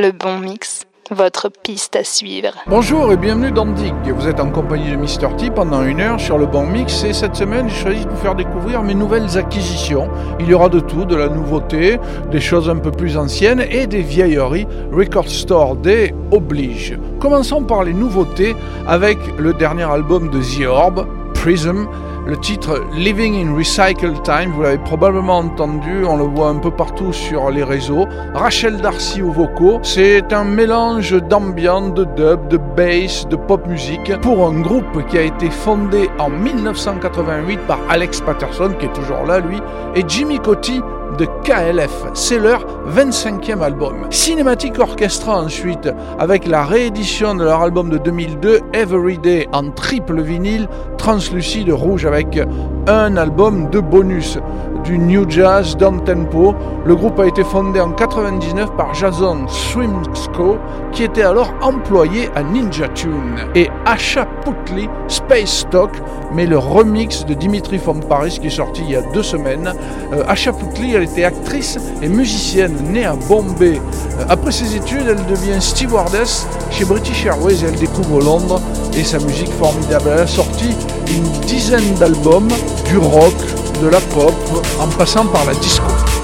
Le bon mix, votre piste à suivre. Bonjour et bienvenue dans Dig. Vous êtes en compagnie de Mr. T pendant une heure sur le bon mix et cette semaine j'ai choisi de vous faire découvrir mes nouvelles acquisitions. Il y aura de tout, de la nouveauté, des choses un peu plus anciennes et des vieilleries. Record Store Day oblige. Commençons par les nouveautés avec le dernier album de The Orb, Prism. Le titre Living in Recycle Time, vous l'avez probablement entendu, on le voit un peu partout sur les réseaux. Rachel Darcy aux vocaux, c'est un mélange d'ambiance, de dub, de bass, de pop musique pour un groupe qui a été fondé en 1988 par Alex Patterson, qui est toujours là lui, et Jimmy Cotti de KLF. C'est leur 25e album. Cinématique Orchestra ensuite, avec la réédition de leur album de 2002, Everyday, en triple vinyle, translucide rouge avec un album de bonus du new jazz down tempo. Le groupe a été fondé en 99 par Jason Swimsko, qui était alors employé à Ninja Tune, et Asha Putli Space Stock, mais le remix de Dimitri from Paris qui est sorti il y a deux semaines. Euh, Asha Putli, elle était actrice et musicienne née à Bombay. Euh, après ses études, elle devient stewardess chez British Airways et elle découvre Londres et sa musique formidable. Elle a sorti une dizaine d'albums, du rock, de la pop, en passant par la disco.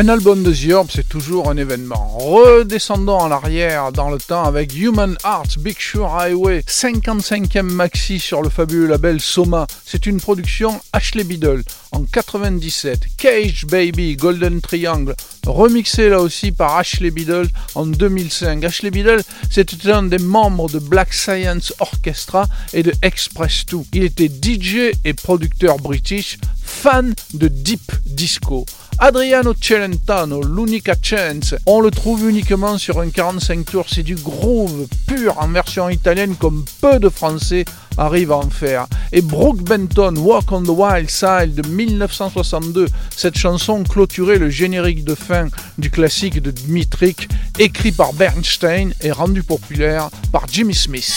Un album de The c'est toujours un événement. Redescendons en arrière dans le temps avec Human Hearts Big Sure Highway, 55e maxi sur le fabuleux label Soma. C'est une production Ashley Biddle en 97. Cage Baby Golden Triangle, remixé là aussi par Ashley Biddle en 2005. Ashley Biddle, c'était un des membres de Black Science Orchestra et de Express 2. Il était DJ et producteur british, fan de deep disco. Adriano Celentano, l'Unica Chance, on le trouve uniquement sur un 45 tours, c'est du groove pur en version italienne comme peu de Français arrivent à en faire. Et Brooke Benton, Walk on the Wild Side de 1962, cette chanson clôturait le générique de fin du classique de Dmitrik, écrit par Bernstein et rendu populaire par Jimmy Smith.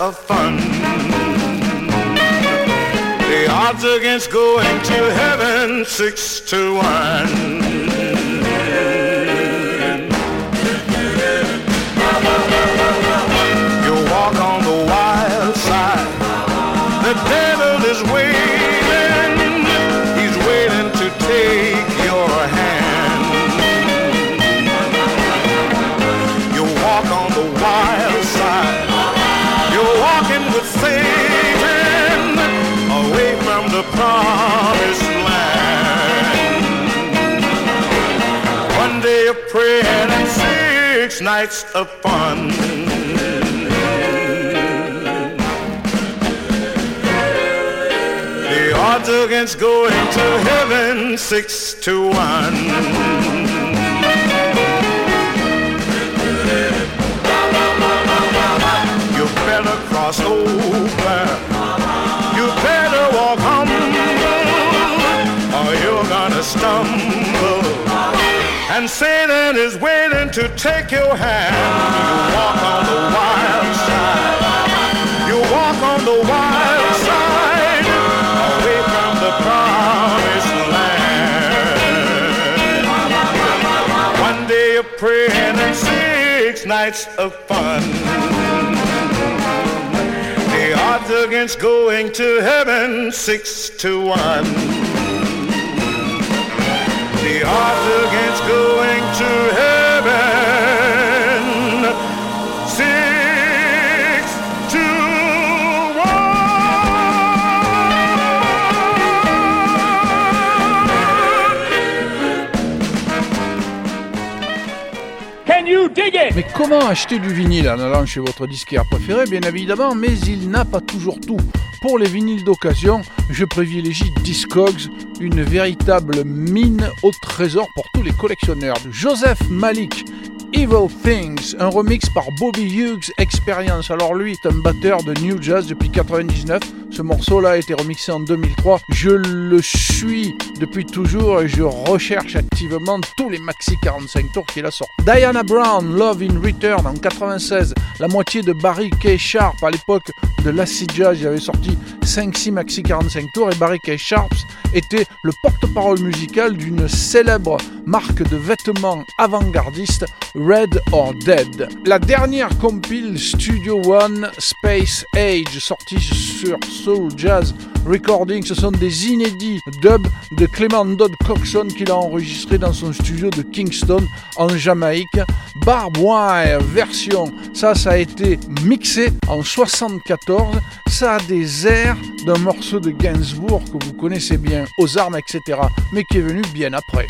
of fun. The odds against going to heaven, six to one. nights of fun. The odds against going to heaven six to one. You better cross over. You better walk home, or you're gonna stumble and Satan is waiting to take your hand. You walk on the wild side. You walk on the wild side, away from the promised land. One day of prayer and six nights of fun. The odds against going to heaven six to one. The odds going. Mais comment acheter du vinyle en allant chez votre disquaire préféré? Bien évidemment, mais il n'a pas toujours tout. Pour les vinyles d'occasion, je privilégie Discogs, une véritable mine au trésor pour tous les collectionneurs. Joseph Malik, Evil Things, un remix par Bobby Hughes Experience. Alors lui est un batteur de New Jazz depuis 99. Ce morceau-là a été remixé en 2003. Je le suis depuis toujours et je recherche activement tous les maxi 45 tours qu'il a sortis. Diana Brown, Love in Return en 96. La moitié de Barry K. Sharp à l'époque de l'acid jazz. Il avait sorti 5-6 maxi 45 tours et Barry K. Sharp était le porte-parole musical d'une célèbre marque de vêtements avant-gardiste, Red or Dead. La dernière compile Studio One Space Age sortie sur Soul Jazz Recording, ce sont des inédits dubs de Clement Dodd Coxon qu'il a enregistré dans son studio de Kingston en Jamaïque. Barb Wire version, ça ça a été mixé en 74, ça a des airs d'un morceau de Gainsbourg que vous connaissez bien, aux armes etc, mais qui est venu bien après.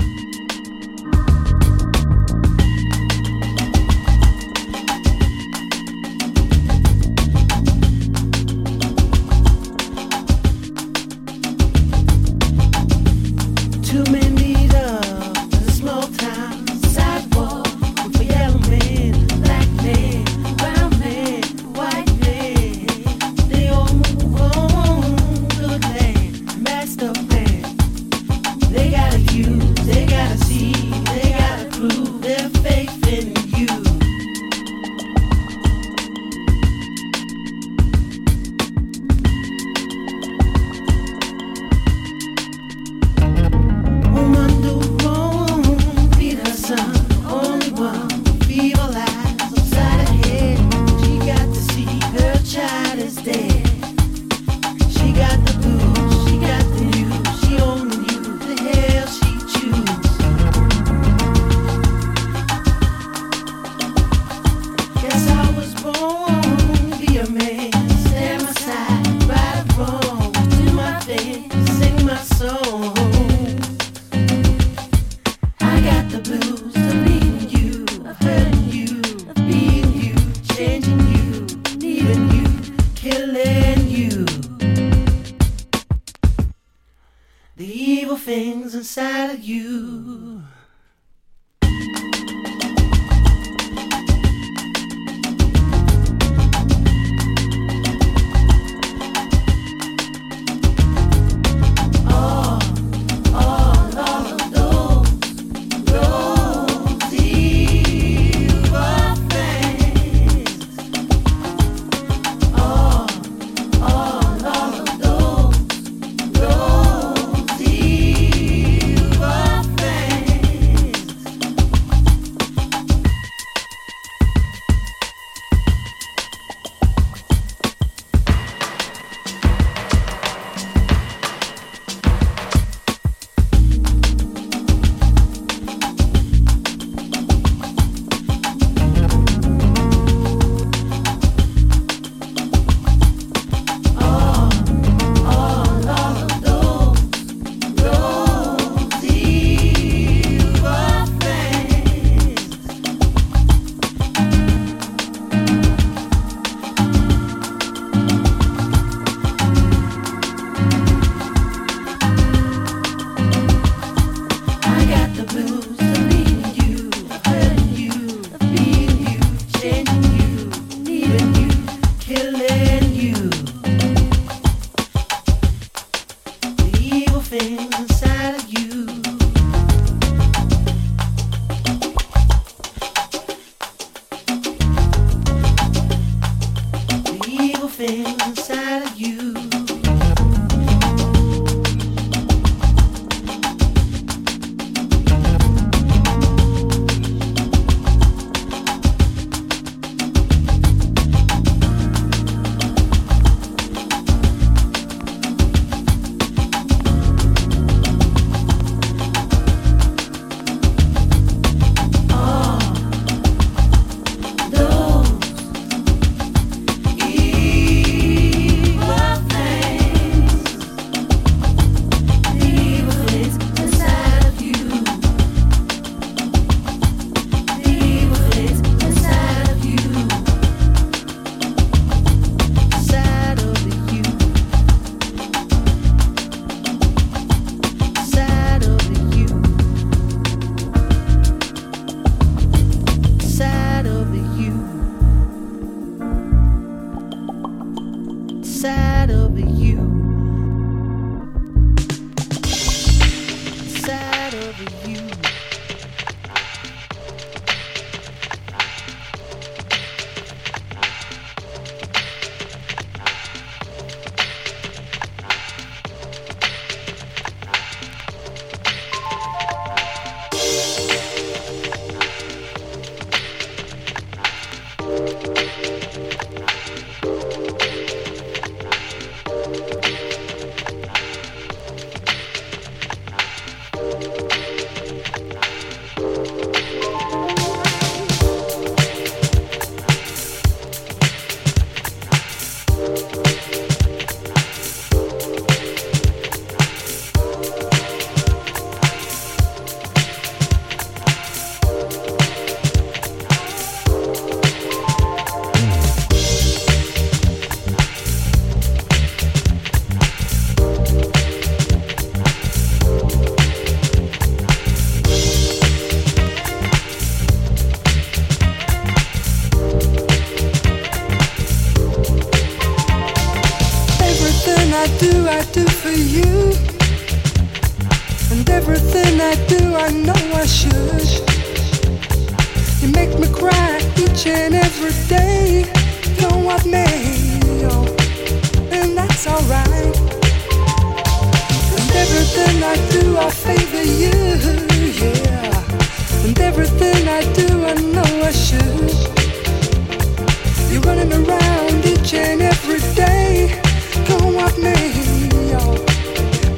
it's alright. And everything I do, I favor you, yeah. And everything I do, I know I should. You're running around each and every day, come at me, yo.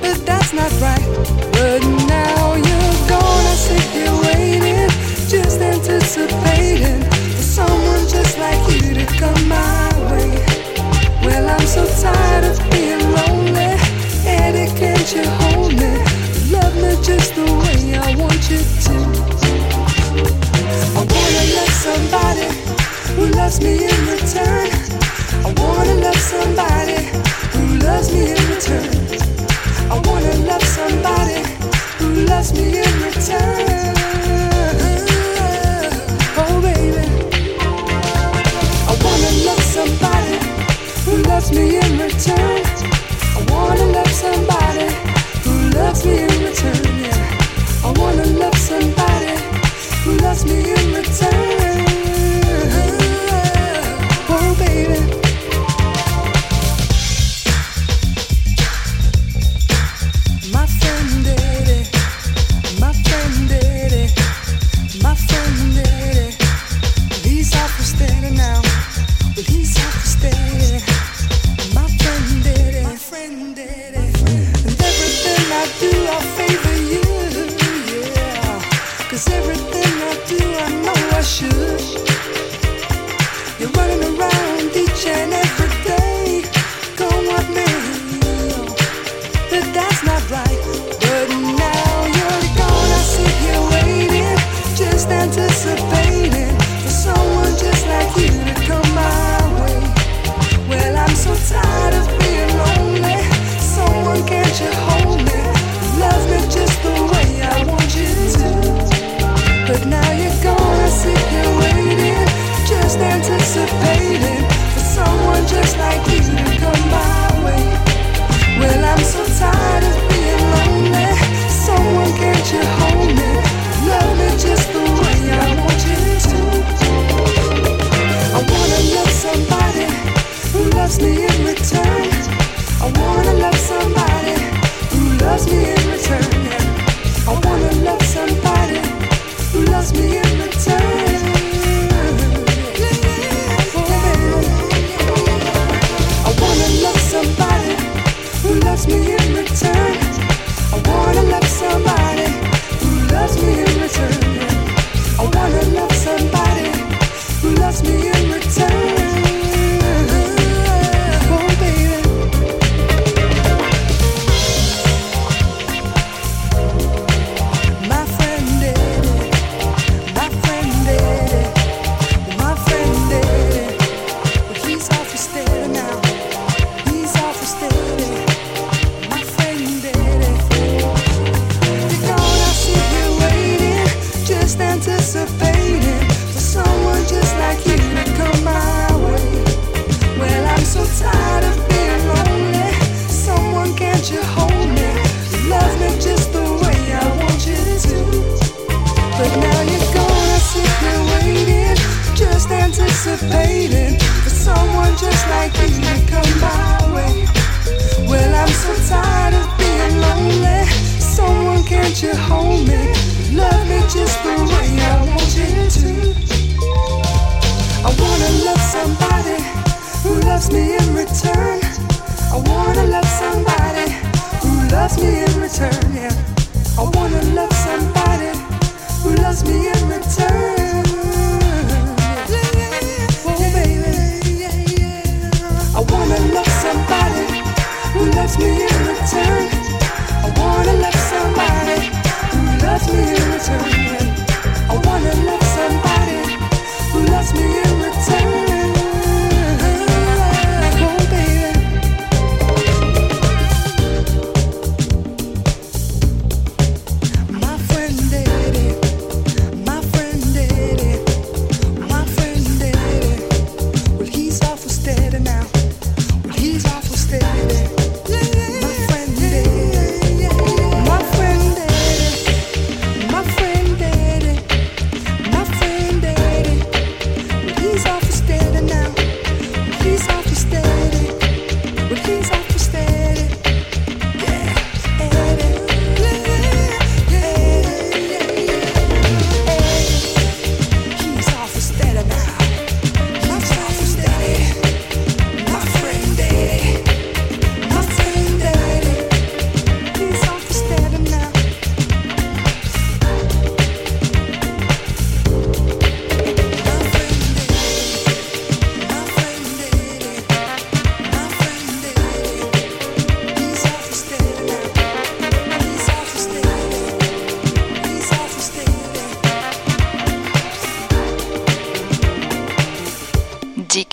But that's not right. But now you're gonna sit here waiting, just anticipating for someone just like you to come out. I'm so tired of being lonely. Eddie, can't you hold me? Love me just the way I want you to. I wanna love somebody who loves me in return. I wanna love somebody who loves me in return. I wanna love somebody who loves me in return. me in return. I wanna love somebody who loves me in return. Yeah, I wanna love somebody who loves me in return. anticipating for someone just like you. love something. me in return, yeah. I wanna love somebody who loves me in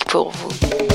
pour vous.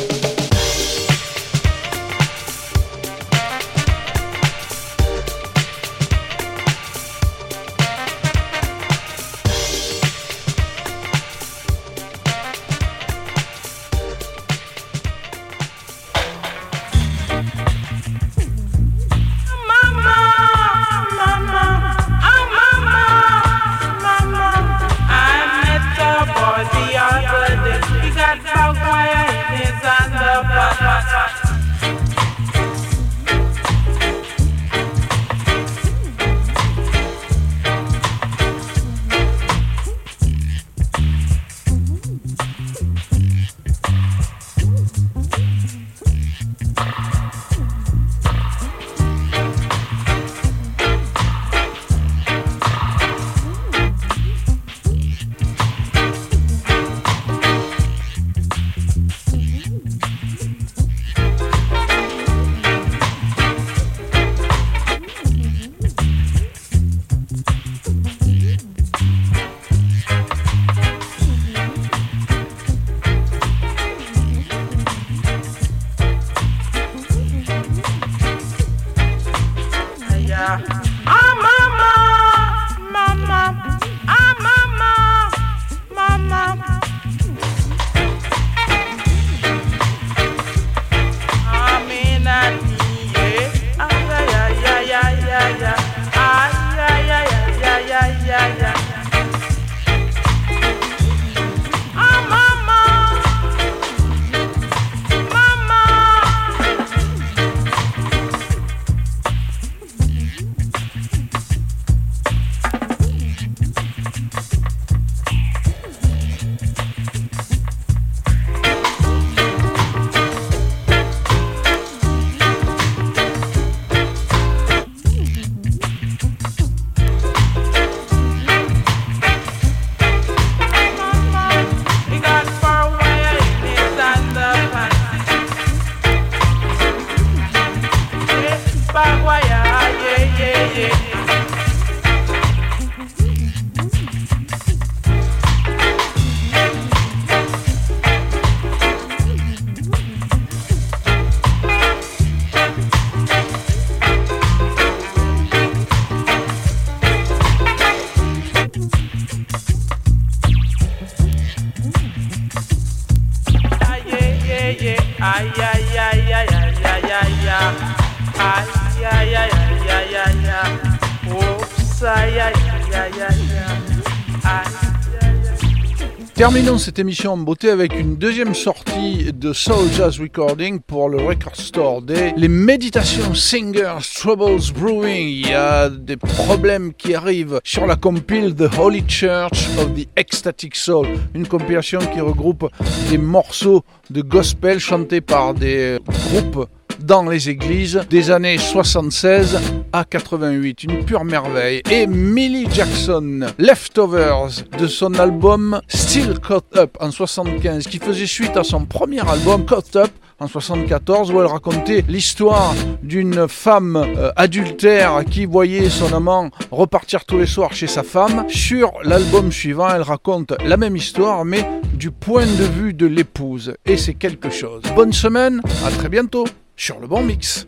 Cette émission en beauté avec une deuxième sortie de Soul Jazz Recording pour le Record Store Day. Les méditations Singers Troubles Brewing. Il y a des problèmes qui arrivent sur la compile The Holy Church of the Ecstatic Soul. Une compilation qui regroupe des morceaux de gospel chantés par des groupes dans les églises des années 76 à 88. Une pure merveille. Et Millie Jackson, Leftovers, de son album Still Caught Up en 75, qui faisait suite à son premier album Caught Up en 74 où elle racontait l'histoire d'une femme euh, adultère qui voyait son amant repartir tous les soirs chez sa femme. Sur l'album suivant, elle raconte la même histoire mais du point de vue de l'épouse et c'est quelque chose. Bonne semaine, à très bientôt sur le mix.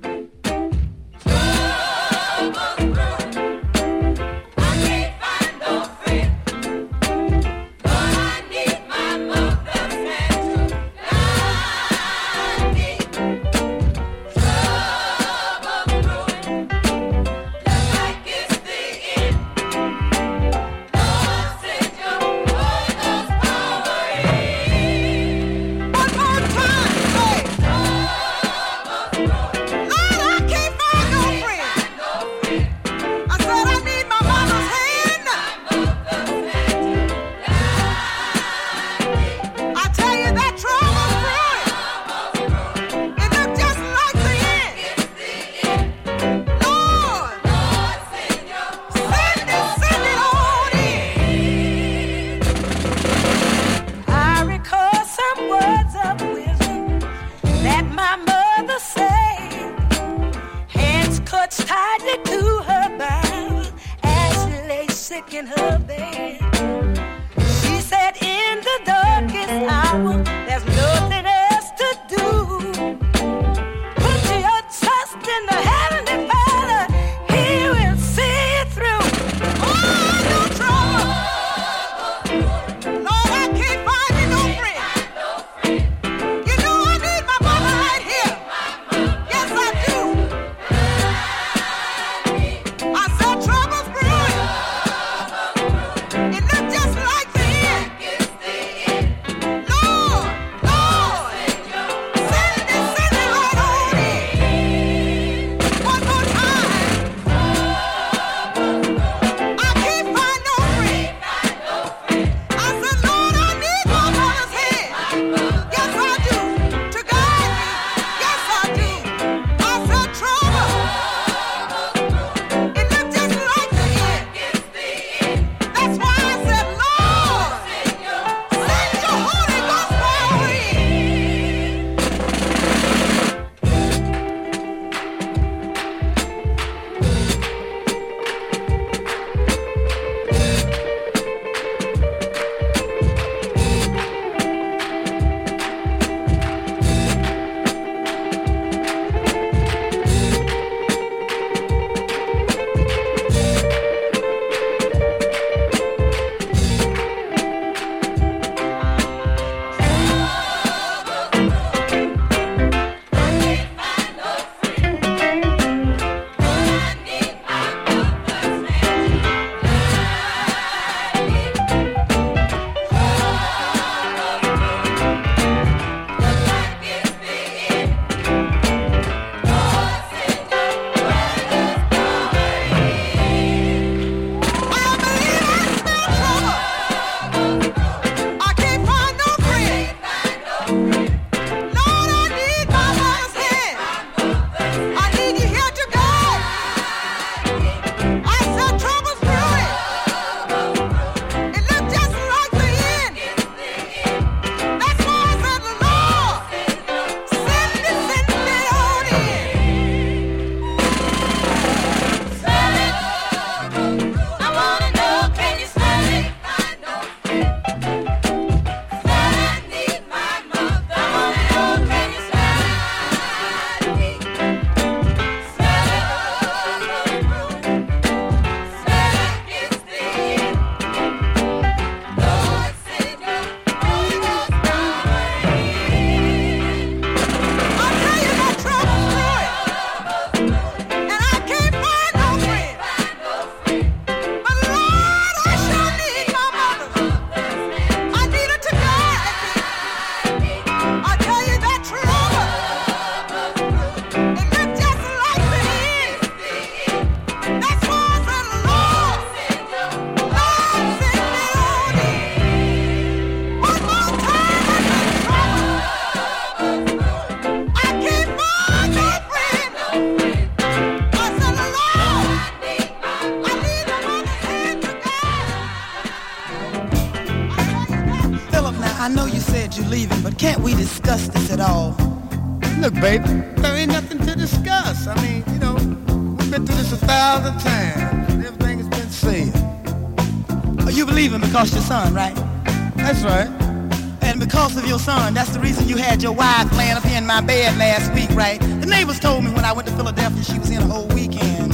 In my bed last week, right? The neighbors told me when I went to Philadelphia she was in a whole weekend.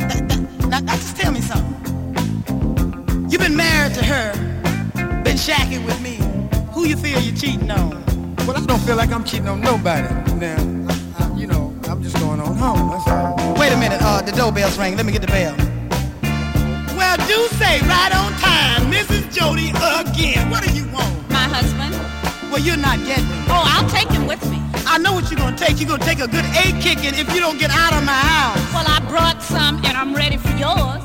That- that- Now, now just tell me something. You've been married to her, been shacking with me. Who you feel you're cheating on? Well, I don't feel like I'm cheating on nobody. Now, I, I, you know, I'm just going on home. That's all. Wait a minute, uh, the doorbell's ringing. Let me get the bell. Well, do say right on time, Mrs. Jody again. What Well, you're not getting me. Oh, I'll take him with me. I know what you're gonna take. You're gonna take a good eight kicking if you don't get out of my house. Well, I brought some and I'm ready for yours.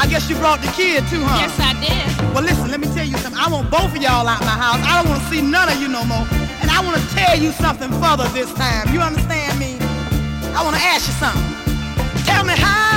I guess you brought the kid too, huh? Yes, I did. Well, listen, let me tell you something. I want both of y'all out my house. I don't want to see none of you no more. And I want to tell you something further this time. You understand me? I want to ask you something. Tell me how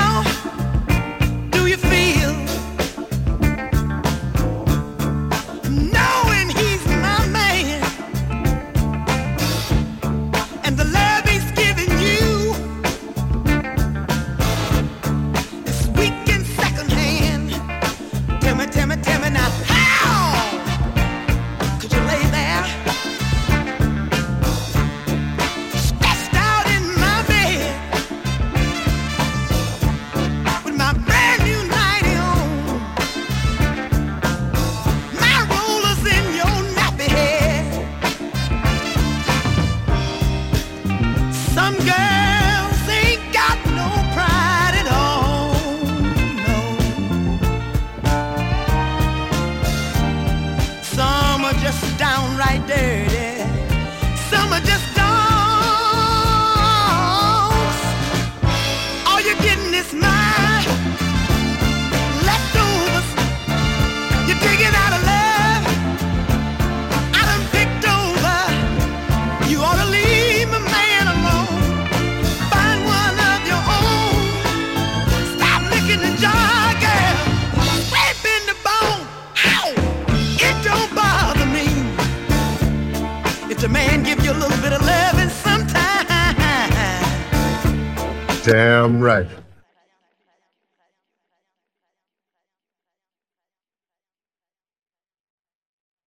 right.